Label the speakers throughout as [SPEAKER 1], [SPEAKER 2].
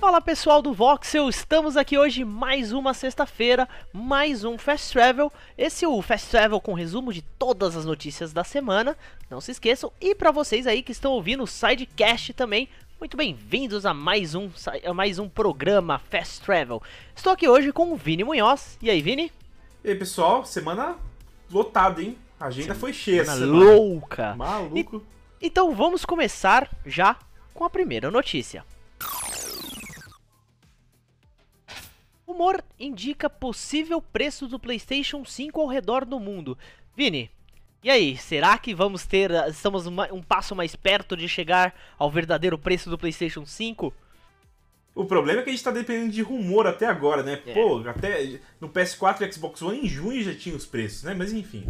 [SPEAKER 1] Fala pessoal do Voxel, estamos aqui hoje mais uma sexta-feira, mais um Fast Travel. Esse é o Fast Travel com resumo de todas as notícias da semana. Não se esqueçam, e para vocês aí que estão ouvindo o Sidecast também, muito bem-vindos a mais um a mais um programa Fast Travel. Estou aqui hoje com o Vini Munhoz. E aí, Vini?
[SPEAKER 2] E aí, pessoal, semana lotada, hein? A agenda foi cheia
[SPEAKER 1] semana. Louca.
[SPEAKER 2] Maluco.
[SPEAKER 1] E, então vamos começar já com a primeira notícia. Rumor indica possível preço do PlayStation 5 ao redor do mundo. Vini, e aí, será que vamos ter. Estamos um passo mais perto de chegar ao verdadeiro preço do PlayStation 5?
[SPEAKER 2] O problema é que a gente tá dependendo de rumor até agora, né? É. Pô, até no PS4 e Xbox One em junho já tinha os preços, né? Mas enfim.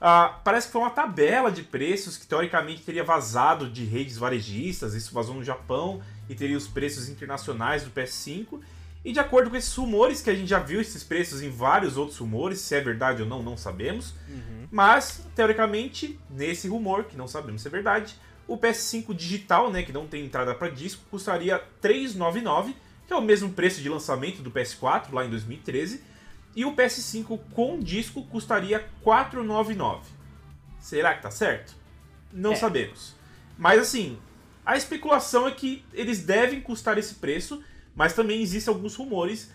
[SPEAKER 2] Uh, parece que foi uma tabela de preços que teoricamente teria vazado de redes varejistas, isso vazou no Japão e teria os preços internacionais do PS5. E de acordo com esses rumores, que a gente já viu esses preços em vários outros rumores, se é verdade ou não, não sabemos. Uhum. Mas, teoricamente, nesse rumor, que não sabemos se é verdade, o PS5 digital, né, que não tem entrada para disco, custaria 399, que é o mesmo preço de lançamento do PS4 lá em 2013, e o PS5 com disco custaria 499. Será que tá certo? Não é. sabemos. Mas assim, a especulação é que eles devem custar esse preço mas também existem alguns rumores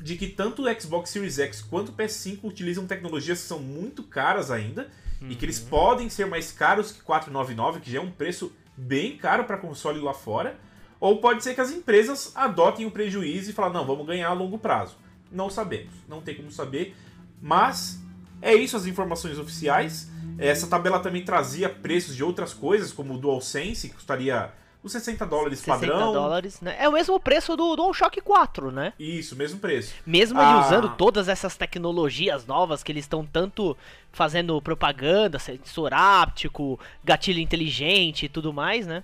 [SPEAKER 2] de que tanto o Xbox Series X quanto o PS5 utilizam tecnologias que são muito caras ainda uhum. e que eles uhum. podem ser mais caros que 499, que já é um preço bem caro para console lá fora. Ou pode ser que as empresas adotem o prejuízo e falem, não, vamos ganhar a longo prazo. Não sabemos, não tem como saber. Mas é isso as informações oficiais. Essa tabela também trazia preços de outras coisas, como o DualSense, que custaria os 60 dólares 60 padrão.
[SPEAKER 1] dólares, né? É o mesmo preço do DualShock 4, né?
[SPEAKER 2] Isso, mesmo preço.
[SPEAKER 1] Mesmo ah. usando todas essas tecnologias novas que eles estão tanto fazendo propaganda, sensor áptico, gatilho inteligente e tudo mais, né?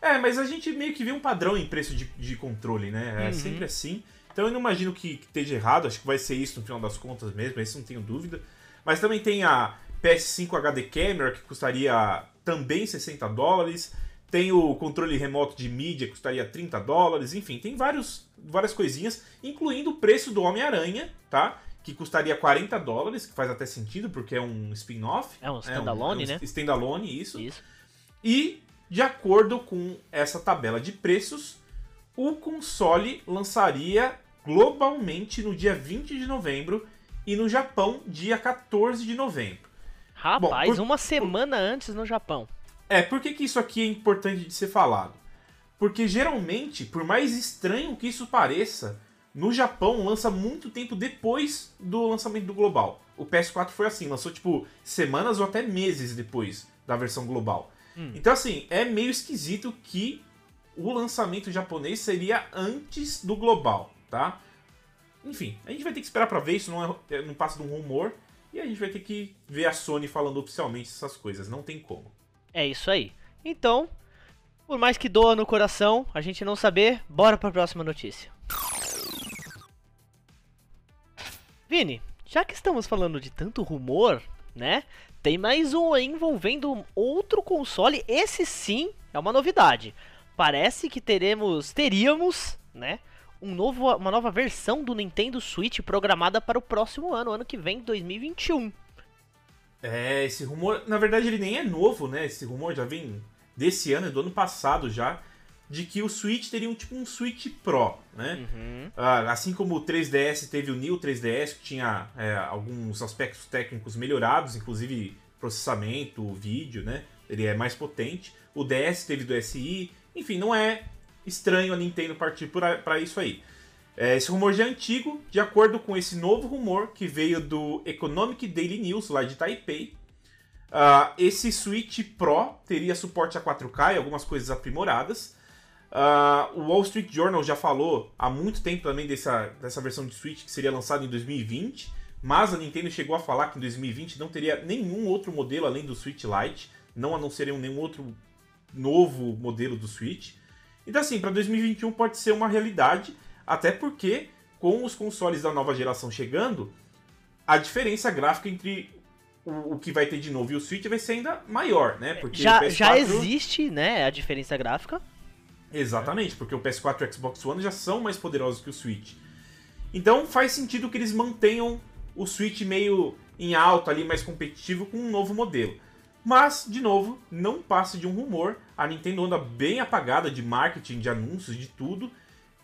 [SPEAKER 2] É, mas a gente meio que vê um padrão em preço de, de controle, né? É uhum. sempre assim. Então eu não imagino que, que esteja errado, acho que vai ser isso no final das contas mesmo, isso não tenho dúvida. Mas também tem a PS5 HD Camera, que custaria também 60 dólares. Tem o controle remoto de mídia que custaria 30 dólares, enfim, tem vários, várias coisinhas, incluindo o preço do Homem-Aranha, tá? Que custaria 40 dólares, que faz até sentido, porque é um spin-off.
[SPEAKER 1] É um standalone,
[SPEAKER 2] é um, é
[SPEAKER 1] um
[SPEAKER 2] né? Standalone, isso.
[SPEAKER 1] Isso.
[SPEAKER 2] E, de acordo com essa tabela de preços, o console lançaria globalmente no dia 20 de novembro e no Japão, dia 14 de novembro.
[SPEAKER 1] Rapaz, Bom, por, uma semana por... antes no Japão.
[SPEAKER 2] É, por que, que isso aqui é importante de ser falado? Porque geralmente, por mais estranho que isso pareça, no Japão lança muito tempo depois do lançamento do global. O PS4 foi assim, lançou tipo semanas ou até meses depois da versão global. Hum. Então assim, é meio esquisito que o lançamento japonês seria antes do global, tá? Enfim, a gente vai ter que esperar para ver, isso não, é, é, não passa de um rumor, e a gente vai ter que ver a Sony falando oficialmente essas coisas, não tem como.
[SPEAKER 1] É isso aí. Então, por mais que doa no coração, a gente não saber, bora para a próxima notícia. Vini, já que estamos falando de tanto rumor, né? Tem mais um envolvendo outro console. Esse sim é uma novidade. Parece que teremos, teríamos, né? Um novo, uma nova versão do Nintendo Switch programada para o próximo ano, ano que vem, 2021.
[SPEAKER 2] É, esse rumor, na verdade ele nem é novo, né? Esse rumor já vem desse ano, do ano passado já, de que o Switch teria um tipo um Switch Pro, né? Uhum. Ah, assim como o 3DS teve o New 3DS, que tinha é, alguns aspectos técnicos melhorados, inclusive processamento, vídeo, né? Ele é mais potente. O DS teve do SI, enfim, não é estranho a Nintendo partir para isso aí. É, esse rumor já é antigo, de acordo com esse novo rumor que veio do Economic Daily News, lá de Taipei. Uh, esse Switch Pro teria suporte a 4K e algumas coisas aprimoradas. Uh, o Wall Street Journal já falou há muito tempo também dessa, dessa versão de Switch que seria lançada em 2020, mas a Nintendo chegou a falar que em 2020 não teria nenhum outro modelo além do Switch Lite, não anunciariam nenhum outro novo modelo do Switch. Então, assim, para 2021 pode ser uma realidade, até porque com os consoles da nova geração chegando, a diferença gráfica entre o, que vai ter de novo e o Switch vai ser ainda maior, né?
[SPEAKER 1] Porque já, PS4... já existe, né, a diferença gráfica.
[SPEAKER 2] Exatamente, porque o PS4 e o Xbox One já são mais poderosos que o Switch. Então faz sentido que eles mantenham o Switch meio em alta ali, mais competitivo com um novo modelo. Mas, de novo, não passe de um rumor. A Nintendo anda bem apagada de marketing, de anúncios, de tudo.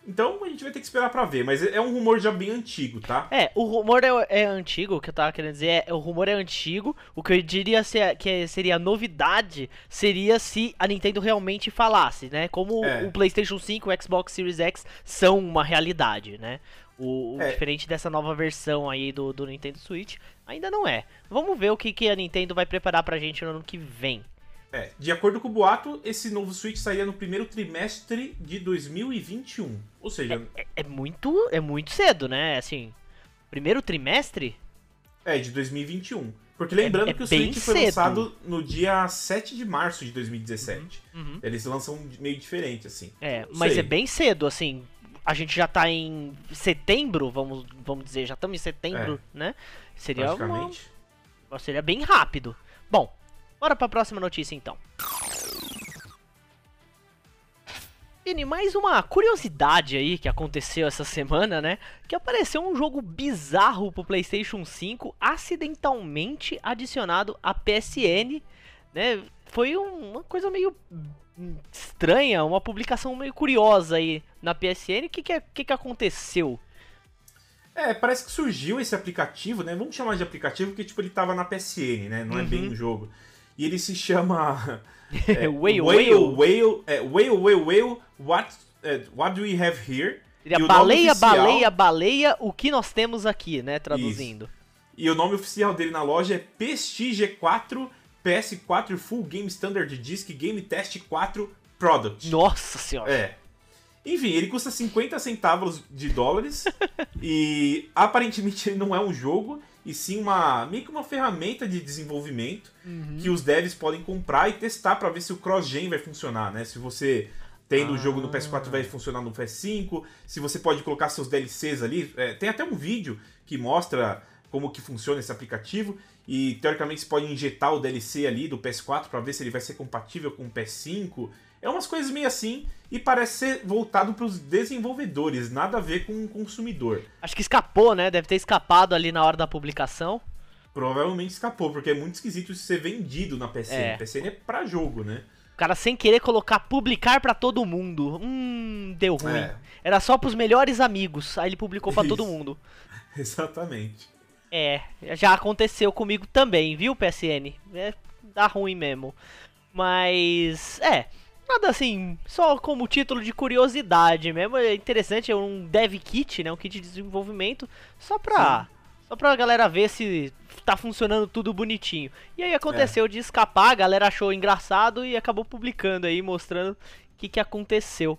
[SPEAKER 2] Então a gente vai ter que esperar para ver, mas é um rumor já bem antigo, tá?
[SPEAKER 1] É, o rumor é, é antigo, o que eu tava querendo dizer é, o rumor é antigo, o que eu diria ser, que seria novidade seria se a Nintendo realmente falasse, né? Como é. o PlayStation 5 e o Xbox Series X são uma realidade, né? O, o é. diferente dessa nova versão aí do, do Nintendo Switch, ainda não é. Vamos ver o que, que a Nintendo vai preparar pra gente no ano que vem.
[SPEAKER 2] É, de acordo com o boato, esse novo Switch sairia no primeiro trimestre de 2021. Ou seja.
[SPEAKER 1] É, é, é, muito, é muito cedo, né? Assim. Primeiro trimestre?
[SPEAKER 2] É, de 2021. Porque lembrando é, é que o Switch foi cedo. lançado no dia 7 de março de 2017. Uhum. uhum. Eles lançam meio diferente, assim.
[SPEAKER 1] É, mas é bem cedo, assim. A gente já tá em setembro, vamos, vamos dizer, já estamos em setembro, é. né? Seria uma, seria bem rápido. Bom, Bora pra próxima notícia então. Vini, mais uma curiosidade aí que aconteceu essa semana, né? Que apareceu um jogo bizarro pro PlayStation 5, acidentalmente adicionado à PSN, né? Foi um, uma coisa meio estranha, uma publicação meio curiosa aí na PSN. O que, que, que, que aconteceu?
[SPEAKER 2] É, parece que surgiu esse aplicativo, né? Vamos chamar de aplicativo porque tipo ele tava na PSN, né? Não uhum. é bem um jogo. E ele se chama.
[SPEAKER 1] É, whale,
[SPEAKER 2] whale, whale, é, whale, whale, whale, what, é, what do we have here?
[SPEAKER 1] Seria baleia, oficial... baleia, baleia, o que nós temos aqui, né? Traduzindo. Isso.
[SPEAKER 2] E o nome oficial dele na loja é PSTG4 PS4 Full Game Standard Disc Game Test 4 Product.
[SPEAKER 1] Nossa senhora!
[SPEAKER 2] É. Enfim, ele custa 50 centavos de dólares e aparentemente ele não é um jogo e sim uma meio que uma ferramenta de desenvolvimento uhum. que os devs podem comprar e testar para ver se o cross-gen vai funcionar, né? Se você tendo o ah. jogo no PS4 vai funcionar no PS5, se você pode colocar seus DLCs ali. É, tem até um vídeo que mostra como que funciona esse aplicativo e teoricamente você pode injetar o DLC ali do PS4 para ver se ele vai ser compatível com o PS5. É umas coisas meio assim e parece ser voltado para os desenvolvedores, nada a ver com o consumidor.
[SPEAKER 1] Acho que escapou, né? Deve ter escapado ali na hora da publicação.
[SPEAKER 2] Provavelmente escapou, porque é muito esquisito ser vendido na PSN. É. É para jogo, né?
[SPEAKER 1] O cara sem querer colocar publicar para todo mundo. Hum, deu ruim. É. Era só pros melhores amigos. Aí ele publicou para todo mundo.
[SPEAKER 2] Exatamente.
[SPEAKER 1] É, já aconteceu comigo também, viu, PSN? É, dá ruim mesmo. Mas, é, Nada assim, só como título de curiosidade mesmo. É interessante, é um dev kit, né? Um kit de desenvolvimento. Só pra. Sim. Só pra galera ver se tá funcionando tudo bonitinho. E aí aconteceu é. de escapar, a galera achou engraçado e acabou publicando aí, mostrando o que, que aconteceu.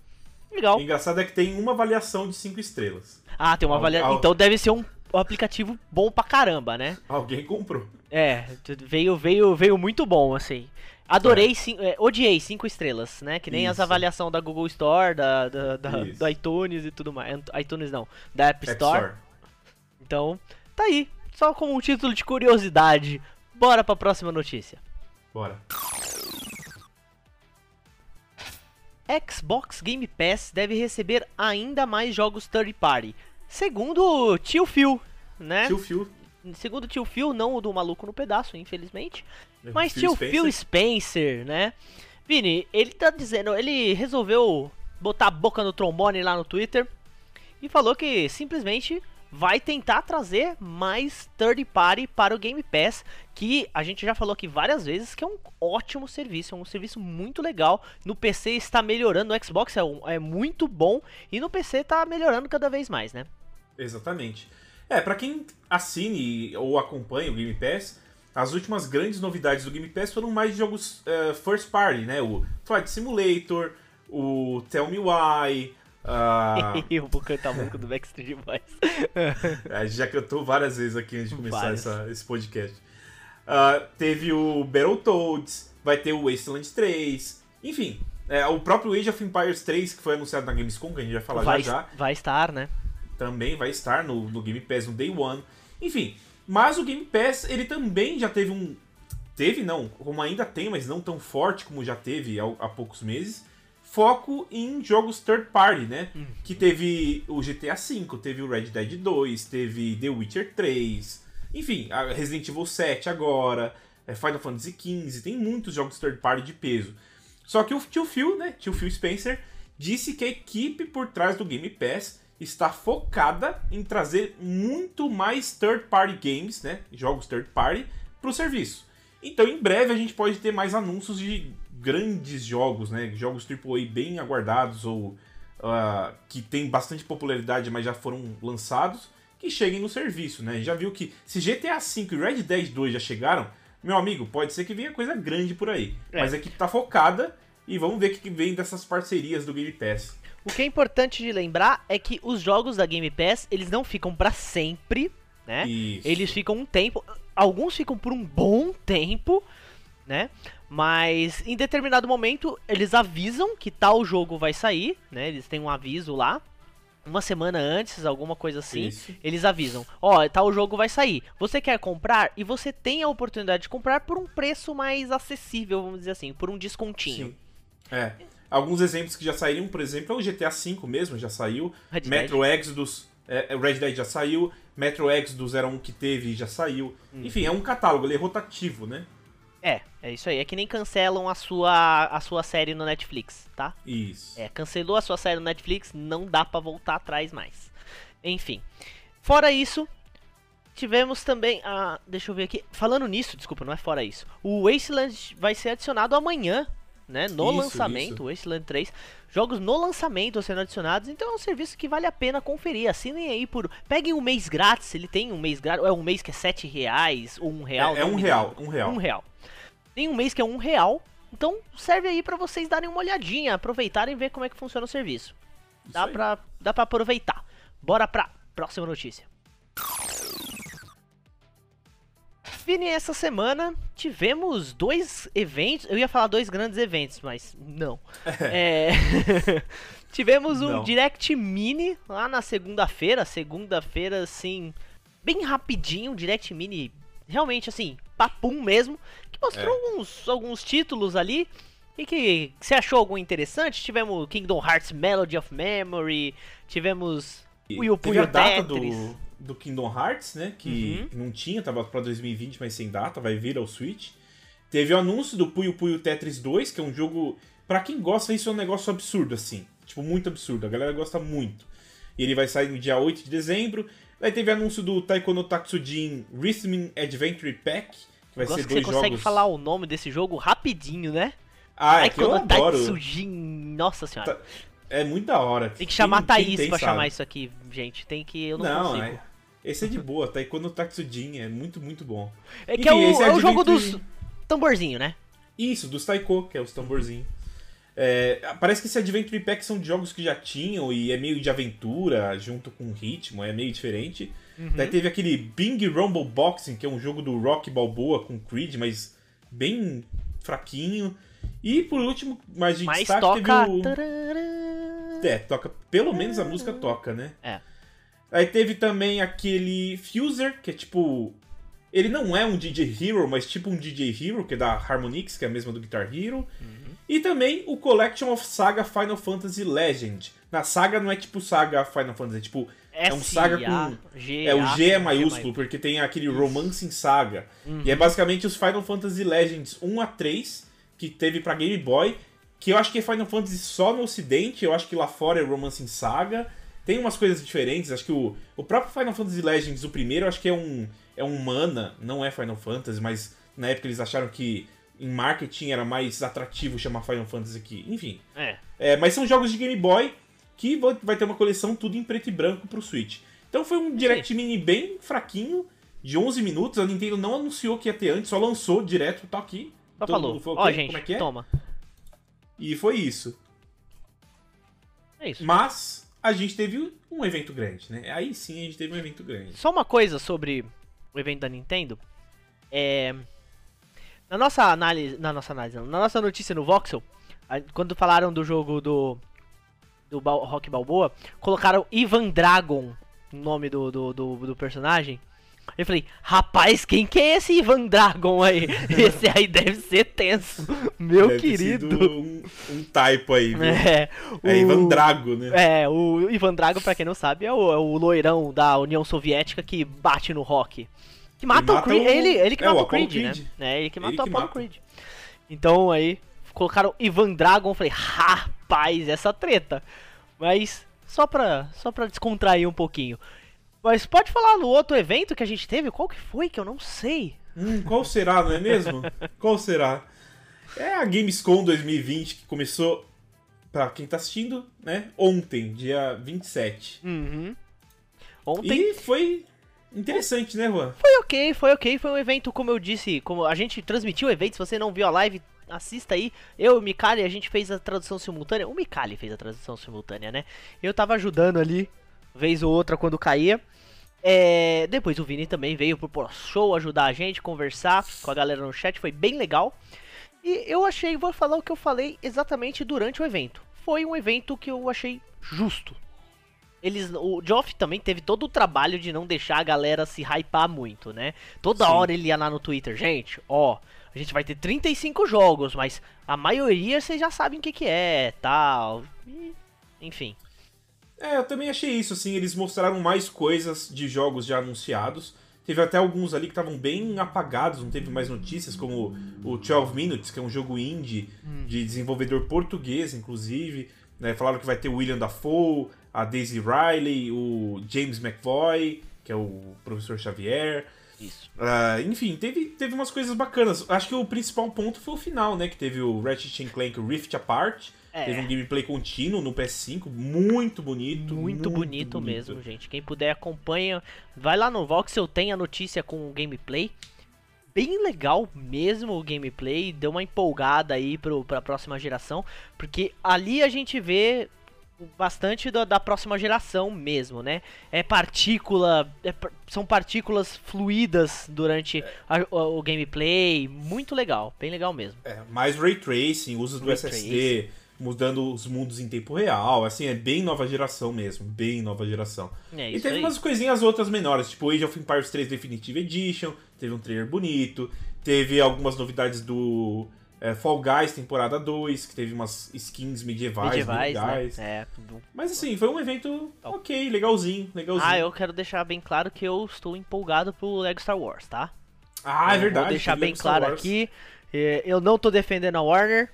[SPEAKER 1] Legal. O
[SPEAKER 2] engraçado é que tem uma avaliação de 5 estrelas.
[SPEAKER 1] Ah, tem uma avaliação. Então deve ser um aplicativo bom pra caramba, né?
[SPEAKER 2] Alguém comprou.
[SPEAKER 1] É, veio, veio, veio muito bom, assim. Adorei. Sim, é, odiei cinco estrelas, né? Que nem Isso. as avaliações da Google Store, da, da, da do iTunes e tudo mais. iTunes não, da App Store. App Store. Então, tá aí. Só como um título de curiosidade. Bora pra próxima notícia.
[SPEAKER 2] Bora.
[SPEAKER 1] Xbox Game Pass deve receber ainda mais jogos third party. Segundo Tio Phil, né?
[SPEAKER 2] Tio Phil
[SPEAKER 1] segundo tio Phil, não o do maluco no pedaço, infelizmente. É, mas Phil tio Spencer. Phil Spencer, né? Vini, ele tá dizendo, ele resolveu botar a boca no trombone lá no Twitter e falou que simplesmente vai tentar trazer mais third party para o Game Pass, que a gente já falou aqui várias vezes que é um ótimo serviço, é um serviço muito legal. No PC está melhorando, no Xbox é, um, é muito bom e no PC está melhorando cada vez mais, né?
[SPEAKER 2] Exatamente. É, para quem assine ou acompanha o Game Pass, as últimas grandes novidades do Game Pass foram mais jogos uh, first party, né? O Flight Simulator, o Tell Me Why, Ah,
[SPEAKER 1] Eu vou cantar a música do Backstreet Boys.
[SPEAKER 2] a gente já cantou várias vezes aqui antes de começar essa- esse podcast. Ah, teve o Battletoads, vai ter o Wasteland 3, enfim. é, o próprio Age of Empires 3, que foi anunciado na Gamescom, que a gente vai falar
[SPEAKER 1] Vai,
[SPEAKER 2] já já,
[SPEAKER 1] vai estar, né?
[SPEAKER 2] Também vai estar no, no Game Pass no Day One. Enfim, mas o Game Pass, ele também já teve um... Teve, não, como ainda tem, mas não tão forte como já teve há, há poucos meses, foco em jogos third party, né? Que teve o GTA V, teve o Red Dead 2, teve The Witcher 3, enfim, a Resident Evil 7 agora, é, Final Fantasy XV, tem muitos jogos third party de peso. Só que o tio Phil, né, tio Phil Spencer, disse que a equipe por trás do Game Pass está focada em trazer muito mais third party games, né, jogos third party, para o serviço. Então, em breve a gente pode ter mais anúncios de grandes jogos, né, jogos AAA bem aguardados ou ah, que tem bastante popularidade, mas já foram lançados, que cheguem no serviço, né? Já viu que se GTA V e Red Dead 2 já chegaram, meu amigo, pode ser que venha coisa grande por aí.
[SPEAKER 1] É.
[SPEAKER 2] Mas a equipe tá focada e vamos ver o que vem dessas parcerias do Game Pass.
[SPEAKER 1] O que é importante de lembrar é que os jogos da Game Pass, eles não ficam pra sempre, né?
[SPEAKER 2] Isso.
[SPEAKER 1] Eles ficam um tempo, alguns ficam por um bom tempo, né? Mas em determinado momento eles avisam que tal jogo vai sair, né? Eles têm um aviso lá, uma semana antes, alguma coisa assim.
[SPEAKER 2] Isso.
[SPEAKER 1] Eles avisam, ó, tal jogo vai sair. Você quer comprar e você tem a oportunidade de comprar por um preço mais acessível, vamos dizer assim, por um descontinho.
[SPEAKER 2] Sim. É. Alguns exemplos que já saíram, por exemplo, é o GTA V mesmo, já saiu.
[SPEAKER 1] Red Dead.
[SPEAKER 2] Metro Exodus, é, é, Red Dead já saiu. Metro Exodus era um que teve e já saiu.
[SPEAKER 1] Hum.
[SPEAKER 2] Enfim, é um catálogo, ele é rotativo, né?
[SPEAKER 1] É, é isso aí. É que nem cancelam a sua, a sua série no Netflix, tá?
[SPEAKER 2] Isso.
[SPEAKER 1] É, cancelou a sua série no Netflix, não dá pra voltar atrás mais. Enfim. Fora isso, tivemos também a. Deixa eu ver aqui. Falando nisso, desculpa, não é fora isso. O Wasteland vai ser adicionado amanhã, né? No
[SPEAKER 2] Isso,
[SPEAKER 1] lançamento,
[SPEAKER 2] isso.
[SPEAKER 1] o Wasteland 3. Jogos no lançamento sendo adicionados, então é um serviço que vale a pena conferir. Assinem aí por. Peguem um mês grátis, ele tem um mês grátis. É um mês que é 7 reais ou um real.
[SPEAKER 2] É, é um real, um real.
[SPEAKER 1] um real. Tem um mês que é um real. Então serve aí pra vocês darem uma olhadinha, aproveitarem e ver como é que funciona o serviço. Dá pra, dá pra aproveitar. Bora pra próxima notícia. Fini, essa semana tivemos dois eventos. Eu ia falar dois grandes eventos, mas não. É, tivemos um
[SPEAKER 2] Não.
[SPEAKER 1] Direct Mini lá na segunda-feira. Segunda-feira, assim, bem rapidinho. um Direct Mini, realmente assim, papum mesmo. Que mostrou
[SPEAKER 2] É.
[SPEAKER 1] alguns, alguns títulos ali. E que você achou algum interessante? Tivemos Kingdom Hearts Melody of Memory. Tivemos
[SPEAKER 2] Teve a
[SPEAKER 1] Puyo Tetris.
[SPEAKER 2] do, do Kingdom Hearts, né? Que
[SPEAKER 1] Uhum.
[SPEAKER 2] não tinha, tava pra 2020, mas sem data, vai vir ao Switch. Teve o anúncio do Puyo Puyo Tetris 2, que é um jogo. Pra quem gosta, isso é um negócio absurdo, assim. Tipo, muito absurdo. A galera gosta muito. E ele vai sair no dia 8 de dezembro. Daí teve anúncio do Taiko no Tatsujin Rhythm Adventure Pack, que vai
[SPEAKER 1] Gosto
[SPEAKER 2] ser
[SPEAKER 1] que você
[SPEAKER 2] dois
[SPEAKER 1] consegue
[SPEAKER 2] jogos.
[SPEAKER 1] falar o nome desse jogo rapidinho, né?
[SPEAKER 2] Ah, é que eu adoro.
[SPEAKER 1] Tatsujin. Nossa senhora.
[SPEAKER 2] É muito da hora.
[SPEAKER 1] Tem que chamar
[SPEAKER 2] Quem- quem
[SPEAKER 1] Thaís
[SPEAKER 2] tem
[SPEAKER 1] pra
[SPEAKER 2] sabe.
[SPEAKER 1] chamar isso aqui, gente. Tem que. Eu não,
[SPEAKER 2] Não,
[SPEAKER 1] consigo.
[SPEAKER 2] é. Esse é de boa, Taiko no Tatsujin é muito, muito bom.
[SPEAKER 1] É que é
[SPEAKER 2] Enfim,
[SPEAKER 1] o,
[SPEAKER 2] esse
[SPEAKER 1] é o jogo dos tamborzinho, né?
[SPEAKER 2] Isso, dos Taiko, que é os tamborzinhos. É, parece que esse Adventure Pack são jogos que já tinham e é meio de aventura junto com ritmo, é meio diferente.
[SPEAKER 1] Uhum.
[SPEAKER 2] Daí teve aquele Bing Rumble Boxing, que é um jogo do Rock Balboa com Creed, mas bem fraquinho. E por último, mais de
[SPEAKER 1] Mas
[SPEAKER 2] destaque,
[SPEAKER 1] toca.
[SPEAKER 2] teve o... É, toca, pelo menos a música toca, né?
[SPEAKER 1] É.
[SPEAKER 2] Aí teve também aquele Fuser, que é tipo. Ele não é um DJ Hero, mas tipo um DJ Hero, que é da Harmonix, que é a mesma do Guitar Hero. E também o Collection of Saga Final Fantasy Legend. Na saga não é tipo saga Final Fantasy, é tipo. É um saga com.
[SPEAKER 1] G,
[SPEAKER 2] É, o G é maiúsculo, porque tem aquele Romance em Saga. E é basicamente os Final Fantasy Legends 1 a 3, que teve pra Game Boy, que eu acho que é Final Fantasy só no ocidente, eu acho que lá fora é Romance em Saga. Tem umas coisas diferentes, acho que o, o próprio Final Fantasy Legends, o primeiro, acho que é um, é um Mana, não é Final Fantasy, mas na época eles acharam que em marketing era mais atrativo chamar Final Fantasy aqui. Enfim.
[SPEAKER 1] É.
[SPEAKER 2] É, mas são jogos de Game Boy que vai ter uma coleção tudo em preto e branco pro Switch. Então foi um Direct Mini bem fraquinho, de 11 minutos. A Nintendo não anunciou que ia ter antes, só lançou direto, tá aqui.
[SPEAKER 1] Só
[SPEAKER 2] Todo
[SPEAKER 1] falou. Ó,
[SPEAKER 2] ok,
[SPEAKER 1] gente,
[SPEAKER 2] como é que é?
[SPEAKER 1] toma.
[SPEAKER 2] E foi isso.
[SPEAKER 1] É isso.
[SPEAKER 2] Mas a gente teve um evento grande, né? Aí sim a gente teve um evento grande.
[SPEAKER 1] Só uma coisa sobre o evento da Nintendo. É. Na nossa análise. Na nossa análise, não, na nossa notícia no Voxel, quando falaram do jogo do. Do Rock Balboa, colocaram Ivan Dragon, o nome do, do, do, do personagem. Eu falei, rapaz, quem que é esse Ivan Dragon aí? Esse aí deve ser tenso. Meu
[SPEAKER 2] Deve ter
[SPEAKER 1] querido.
[SPEAKER 2] sido Um, um typo aí, viu?
[SPEAKER 1] É,
[SPEAKER 2] É Ivan
[SPEAKER 1] o-
[SPEAKER 2] Drago, né?
[SPEAKER 1] É, o Ivan Drago, pra quem não sabe, é o, é o loirão da União Soviética que bate no rock. Que mata, o
[SPEAKER 2] mata
[SPEAKER 1] Creed.
[SPEAKER 2] o-
[SPEAKER 1] Ele, ele que
[SPEAKER 2] é, o
[SPEAKER 1] mata o Creed,
[SPEAKER 2] Creed.
[SPEAKER 1] né? É ele que mata
[SPEAKER 2] Ele
[SPEAKER 1] o
[SPEAKER 2] que
[SPEAKER 1] Apollo
[SPEAKER 2] mata.
[SPEAKER 1] Creed. Então aí, colocaram Ivan Dragon, eu falei, rapaz, essa treta. Mas, só pra, só pra descontrair um pouquinho. Mas pode falar no outro evento que a gente teve? Qual que foi que eu não sei?
[SPEAKER 2] Hum, qual será, não é mesmo? qual será? É a Gamescom 2020 que começou, pra quem tá assistindo, né? Ontem, dia 27.
[SPEAKER 1] Uhum. Ontem
[SPEAKER 2] E foi interessante, né, Juan?
[SPEAKER 1] Foi ok, foi ok. Foi um evento, como eu disse, como a gente transmitiu o evento. Se você não viu a live, assista aí. Eu e o Mikali, a gente fez a tradução simultânea. O Mikali fez a tradução simultânea, né? Eu tava ajudando ali, vez ou outra, quando caía. É, depois o Vini também veio pro show ajudar a gente, conversar com a galera no chat. Foi bem legal. E eu achei, vou falar o que eu falei exatamente durante o evento. Foi um evento que eu achei justo. Eles, o Geoff também teve todo o trabalho de não deixar a galera se hypar muito, né? Toda
[SPEAKER 2] Sim.
[SPEAKER 1] hora ele ia lá no Twitter, gente, ó, a gente vai ter 35 jogos, mas a maioria vocês já sabem o que que é, tal. E, enfim.
[SPEAKER 2] É, eu também achei isso, assim, eles mostraram mais coisas de jogos já anunciados. Teve até alguns ali que estavam bem apagados, não teve mais notícias, como o 12 Minutes, que é um jogo indie de desenvolvedor português, inclusive. né? Falaram que vai ter o William Dafoe, a Daisy Riley, o James McVoy, que é o professor Xavier.
[SPEAKER 1] Isso.
[SPEAKER 2] Ah, enfim, teve, teve umas coisas bacanas. Acho que o principal ponto foi o final, né? Que teve o Ratchet Clank Rift Apart.
[SPEAKER 1] É.
[SPEAKER 2] Teve um gameplay contínuo no PS5, muito bonito.
[SPEAKER 1] Muito, bonito, mesmo, gente. Quem puder acompanha, vai lá no Voxel, tem a notícia com o gameplay. Bem legal mesmo o gameplay, deu uma empolgada aí pro, pra próxima geração, porque ali a gente vê bastante da, da próxima geração mesmo, né? É partícula, é são partículas fluídas durante a- o, o gameplay, muito legal, bem legal mesmo.
[SPEAKER 2] É, mais ray tracing, uso do
[SPEAKER 1] Ray
[SPEAKER 2] SSD, mudando os mundos em tempo real. Assim, é bem nova geração mesmo, bem nova geração.
[SPEAKER 1] É
[SPEAKER 2] e teve
[SPEAKER 1] aí.
[SPEAKER 2] umas coisinhas outras menores, tipo Age of Empires 3 Definitive Edition, teve um trailer bonito, teve algumas novidades do é, Fall Guys temporada 2, que teve umas skins medievais,
[SPEAKER 1] Medievais,
[SPEAKER 2] legais.
[SPEAKER 1] né? É, tudo
[SPEAKER 2] Mas assim, foi um evento ok, legalzinho, legalzinho.
[SPEAKER 1] Ah, eu quero deixar bem claro que eu estou empolgado pro Lego Star Wars, tá?
[SPEAKER 2] Ah, é
[SPEAKER 1] Eu
[SPEAKER 2] verdade.
[SPEAKER 1] Vou deixar bem
[SPEAKER 2] Lego
[SPEAKER 1] claro aqui. Eu não tô defendendo a Warner,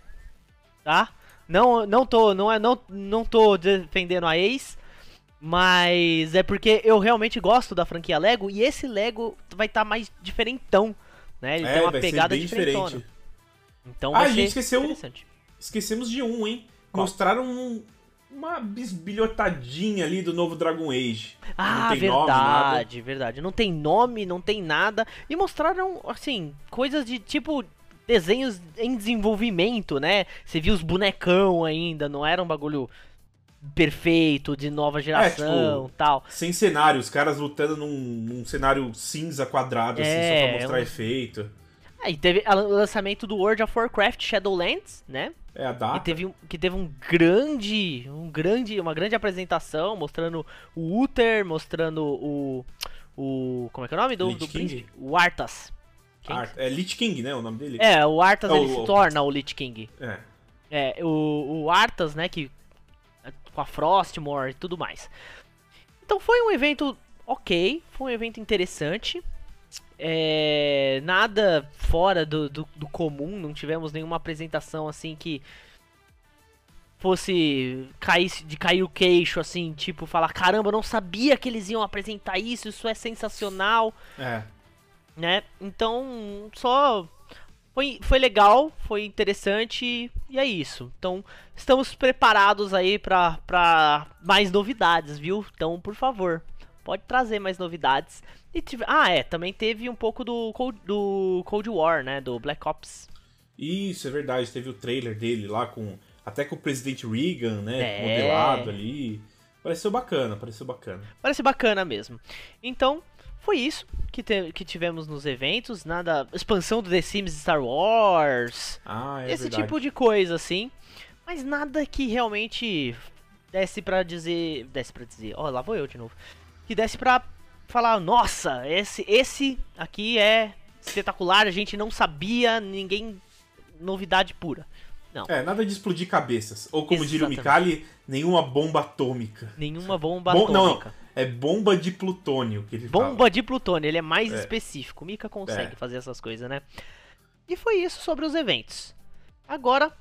[SPEAKER 1] tá? Não, não tô, não é, não, não tô defendendo a Ace, mas é porque eu realmente gosto da franquia Lego e esse Lego vai estar mais diferentão, né? Ele
[SPEAKER 2] É,
[SPEAKER 1] tem uma pegada diferentona.
[SPEAKER 2] diferente.
[SPEAKER 1] Então
[SPEAKER 2] Ah,
[SPEAKER 1] vai
[SPEAKER 2] a gente esqueceu-. Esquecemos de um, hein?
[SPEAKER 1] Qual?
[SPEAKER 2] Mostraram um- uma bisbilhotadinha ali do novo Dragon Age.
[SPEAKER 1] Ah,
[SPEAKER 2] tem nome,
[SPEAKER 1] verdade, verdade. Não tem nome, não tem nada. E mostraram, assim, coisas de tipo desenhos em desenvolvimento, né? Você viu os bonecão ainda, não era um bagulho perfeito, de nova geração
[SPEAKER 2] tipo,
[SPEAKER 1] tal.
[SPEAKER 2] Sem cenário, os caras lutando num, num cenário cinza quadrado, assim,
[SPEAKER 1] É,
[SPEAKER 2] só pra mostrar
[SPEAKER 1] um-
[SPEAKER 2] efeito.
[SPEAKER 1] Aí teve o lançamento do World of Warcraft Shadowlands, né?
[SPEAKER 2] É a data.
[SPEAKER 1] teve, um- que teve um grande, um grande, uma grande apresentação mostrando o Uther, mostrando o o como é que é o nome do,
[SPEAKER 2] Lich
[SPEAKER 1] do
[SPEAKER 2] King?
[SPEAKER 1] príncipe? O Arthas. Quem?
[SPEAKER 2] Ar- É Lich King, né? O nome dele?
[SPEAKER 1] É, o Arthas
[SPEAKER 2] É,
[SPEAKER 1] ele
[SPEAKER 2] o-
[SPEAKER 1] se torna o Lich King.
[SPEAKER 2] É.
[SPEAKER 1] É, o, o Arthas, né, que com a Frostmore e tudo mais. Então foi um evento ok, foi um evento interessante. É, nada fora do, do, do comum, não tivemos nenhuma apresentação assim que fosse cair, de cair o queixo, assim, tipo, falar, caramba, eu não sabia que eles iam apresentar isso, isso é sensacional
[SPEAKER 2] É.
[SPEAKER 1] né? Então, só foi, foi legal, foi interessante e é isso. Então, estamos preparados aí pra, pra mais novidades, viu? Então, por favor, pode trazer mais novidades. E tive- Ah, é, também teve um pouco do Cold, do Cold War, né? Do Black Ops.
[SPEAKER 2] Isso, é verdade. Teve o trailer dele lá com até com o presidente Reagan, né?
[SPEAKER 1] É.
[SPEAKER 2] Modelado ali. Pareceu bacana, pareceu bacana.
[SPEAKER 1] Parece bacana mesmo. Então, foi isso que, te- que tivemos nos eventos. Nada. Expansão do The Sims Star Wars.
[SPEAKER 2] Ah, é
[SPEAKER 1] esse
[SPEAKER 2] verdade.
[SPEAKER 1] tipo de coisa, assim. Mas nada que realmente desse pra dizer. Desse pra dizer. Ó, lá vou eu de novo. Que desse pra falar, nossa, esse, esse aqui é espetacular, a gente não sabia, ninguém. Novidade pura.
[SPEAKER 2] É, nada de explodir cabeças. Ou como diria o
[SPEAKER 1] Exatamente.
[SPEAKER 2] Mikali, nenhuma bomba atômica.
[SPEAKER 1] Nenhuma bomba
[SPEAKER 2] Bom, não,
[SPEAKER 1] atômica.
[SPEAKER 2] É bomba de plutônio que ele fala.
[SPEAKER 1] Bomba de plutônio, ele é mais
[SPEAKER 2] É.
[SPEAKER 1] específico. Mika consegue
[SPEAKER 2] É.
[SPEAKER 1] fazer essas coisas, né? E foi isso sobre os eventos. Agora,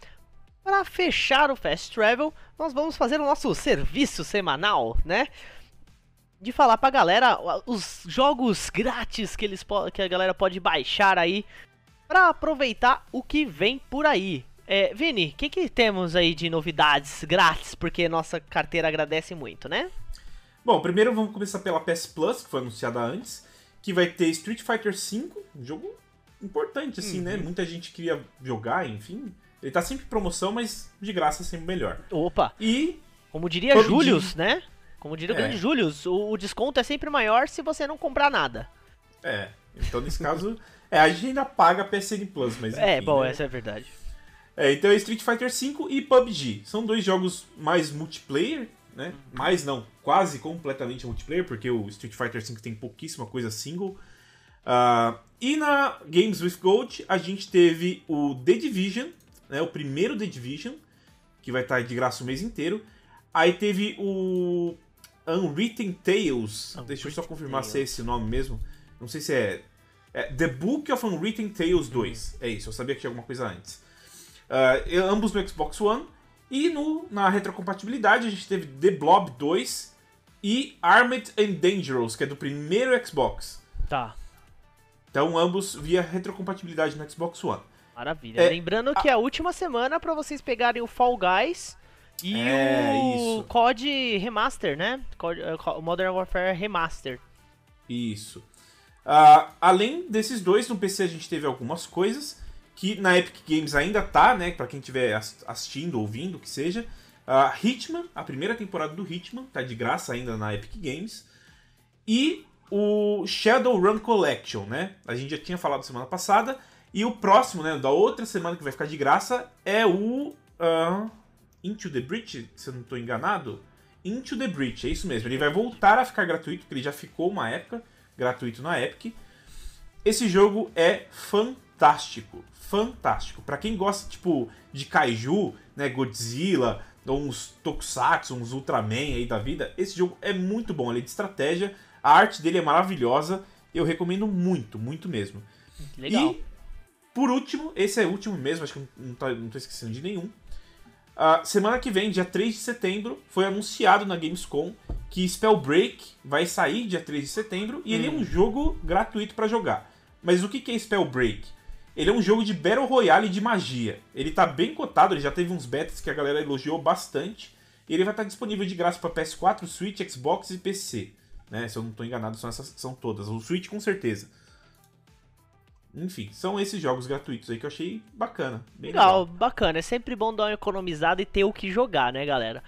[SPEAKER 1] para fechar o Fast Travel, nós vamos fazer o nosso serviço semanal, né? De falar pra galera os jogos grátis que, eles que a galera pode baixar aí pra aproveitar o que vem por aí. É, Vini, o que, que temos aí de novidades grátis? Porque nossa carteira agradece muito, né?
[SPEAKER 2] Bom, primeiro vamos começar pela PS Plus, que foi anunciada antes, que vai ter Street Fighter V, um jogo importante, assim,
[SPEAKER 1] Uhum.
[SPEAKER 2] né? Muita gente queria jogar, enfim. Ele tá sempre em promoção, mas de graça é sempre melhor.
[SPEAKER 1] Opa!
[SPEAKER 2] E
[SPEAKER 1] Como diria
[SPEAKER 2] PUBG.
[SPEAKER 1] Julius, né? Como diria o
[SPEAKER 2] É.
[SPEAKER 1] grande Julius, o, desconto é sempre maior se você não comprar nada.
[SPEAKER 2] É, então nesse caso. É, a gente ainda paga a PSN Plus, mas.
[SPEAKER 1] é,
[SPEAKER 2] enfim,
[SPEAKER 1] bom,
[SPEAKER 2] né?
[SPEAKER 1] essa é a verdade.
[SPEAKER 2] É, então é Street Fighter V e PUBG. São dois jogos mais multiplayer, né? Mais não, quase completamente multiplayer, porque o Street Fighter V tem pouquíssima coisa single. Ah, e na Games with Gold a gente teve o The Division, né? O primeiro The Division, que vai estar de graça o mês inteiro. Aí teve o Unwritten Tales. Deixa eu só
[SPEAKER 1] Unwritten
[SPEAKER 2] confirmar se é
[SPEAKER 1] Tales.
[SPEAKER 2] esse o nome mesmo. Não sei se é. é The Book of Unwritten Tales 2. É isso, eu sabia que tinha alguma coisa antes. E- ambos no Xbox One. E no, na retrocompatibilidade a gente teve The Blob 2 e Armed and Dangerous, que é do primeiro Xbox.
[SPEAKER 1] Tá,
[SPEAKER 2] Então ambos via retrocompatibilidade no Xbox One.
[SPEAKER 1] maravilha.
[SPEAKER 2] É,
[SPEAKER 1] Lembrando que é a última semana pra vocês pegarem o Fall Guys e
[SPEAKER 2] É,
[SPEAKER 1] o
[SPEAKER 2] isso.
[SPEAKER 1] COD Remaster, né? COD, Co- Modern Warfare Remaster.
[SPEAKER 2] Isso. Ah, além desses dois, no PC a gente teve algumas coisas que na Epic Games ainda tá, né? Pra quem estiver ass- assistindo, ouvindo, o que seja. Ah, Hitman, a primeira temporada do Hitman, tá de graça ainda na Epic Games. E o Shadowrun Collection, né? A gente já tinha falado semana passada. E o próximo, né? Da outra semana que vai ficar de graça é o ah, Into the Breach, se eu não estou enganado. Into the Breach, é isso mesmo. Ele vai voltar a ficar gratuito, porque ele já ficou uma época gratuito na Epic. Esse jogo é fantástico, fantástico. Pra quem gosta tipo de kaiju, né, Godzilla, ou uns Tokusatsu, uns Ultraman aí da vida, esse jogo é muito bom, ele é de estratégia, a arte dele é maravilhosa, eu recomendo muito, muito mesmo.
[SPEAKER 1] Legal.
[SPEAKER 2] E, por último, esse é o último mesmo, acho que eu não tô, não tô esquecendo de nenhum. Ah, semana que vem, dia 3 de setembro, foi anunciado na Gamescom que Spellbreak vai sair dia 3 de setembro e ele é um jogo gratuito pra jogar. Mas o que que é Spellbreak? Ele é um jogo de Battle Royale de magia. Ele tá bem cotado, ele já teve uns betas que a galera elogiou bastante. E ele vai estar disponível de graça para PS4, Switch, Xbox e PC. Né? Se eu não estou enganado, são essas são todas. O Switch com certeza. Enfim, são esses jogos gratuitos aí que eu achei bacana. Bem
[SPEAKER 1] Legal,
[SPEAKER 2] legal.
[SPEAKER 1] bacana. É sempre bom dar uma economizada e ter o que jogar, né, galera?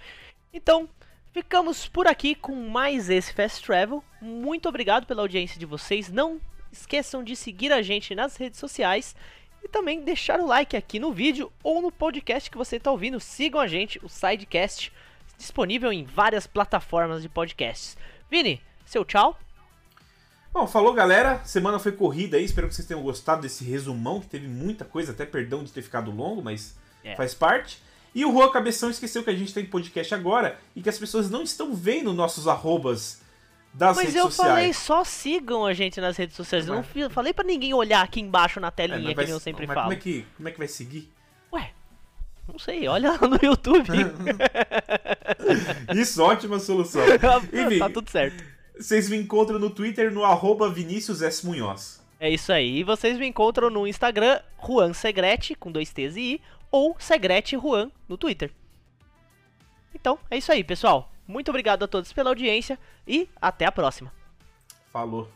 [SPEAKER 1] Então, ficamos por aqui com mais esse Fast Travel. Muito obrigado pela audiência de vocês. Não esqueçam de seguir a gente nas redes sociais e também deixar o like aqui no vídeo ou no podcast que você está ouvindo. Sigam a gente, o Sidecast, disponível em várias plataformas de podcasts. Vini, seu tchau.
[SPEAKER 2] Bom, falou galera, semana foi corrida aí, espero que vocês tenham gostado desse resumão, que teve muita coisa, até perdão de ter ficado longo, mas
[SPEAKER 1] É.
[SPEAKER 2] faz parte. E o Juan Cabeção esqueceu que a gente tem podcast agora e que as pessoas não estão vendo nossos arrobas das
[SPEAKER 1] Mas
[SPEAKER 2] redes
[SPEAKER 1] eu
[SPEAKER 2] sociais.
[SPEAKER 1] falei, só sigam a gente nas redes sociais. Eu não
[SPEAKER 2] Mas-
[SPEAKER 1] falei pra ninguém olhar aqui embaixo na
[SPEAKER 2] É,
[SPEAKER 1] telinha,
[SPEAKER 2] mas
[SPEAKER 1] que
[SPEAKER 2] vai-
[SPEAKER 1] nem eu sempre
[SPEAKER 2] mas
[SPEAKER 1] falo.
[SPEAKER 2] Como é, que, como é que vai seguir?
[SPEAKER 1] Ué, não sei, olha lá no YouTube.
[SPEAKER 2] Isso, ótima solução. Enfim,
[SPEAKER 1] tá tudo certo.
[SPEAKER 2] vocês me encontram no Twitter no arroba Vinícius S. Munhoz.
[SPEAKER 1] É isso aí. E vocês me encontram no Instagram, Juan Segrete, com dois T's e I, ou Segrete Juan no Twitter. Então, é isso aí, pessoal. Muito obrigado a todos pela audiência e até a próxima.
[SPEAKER 2] Falou.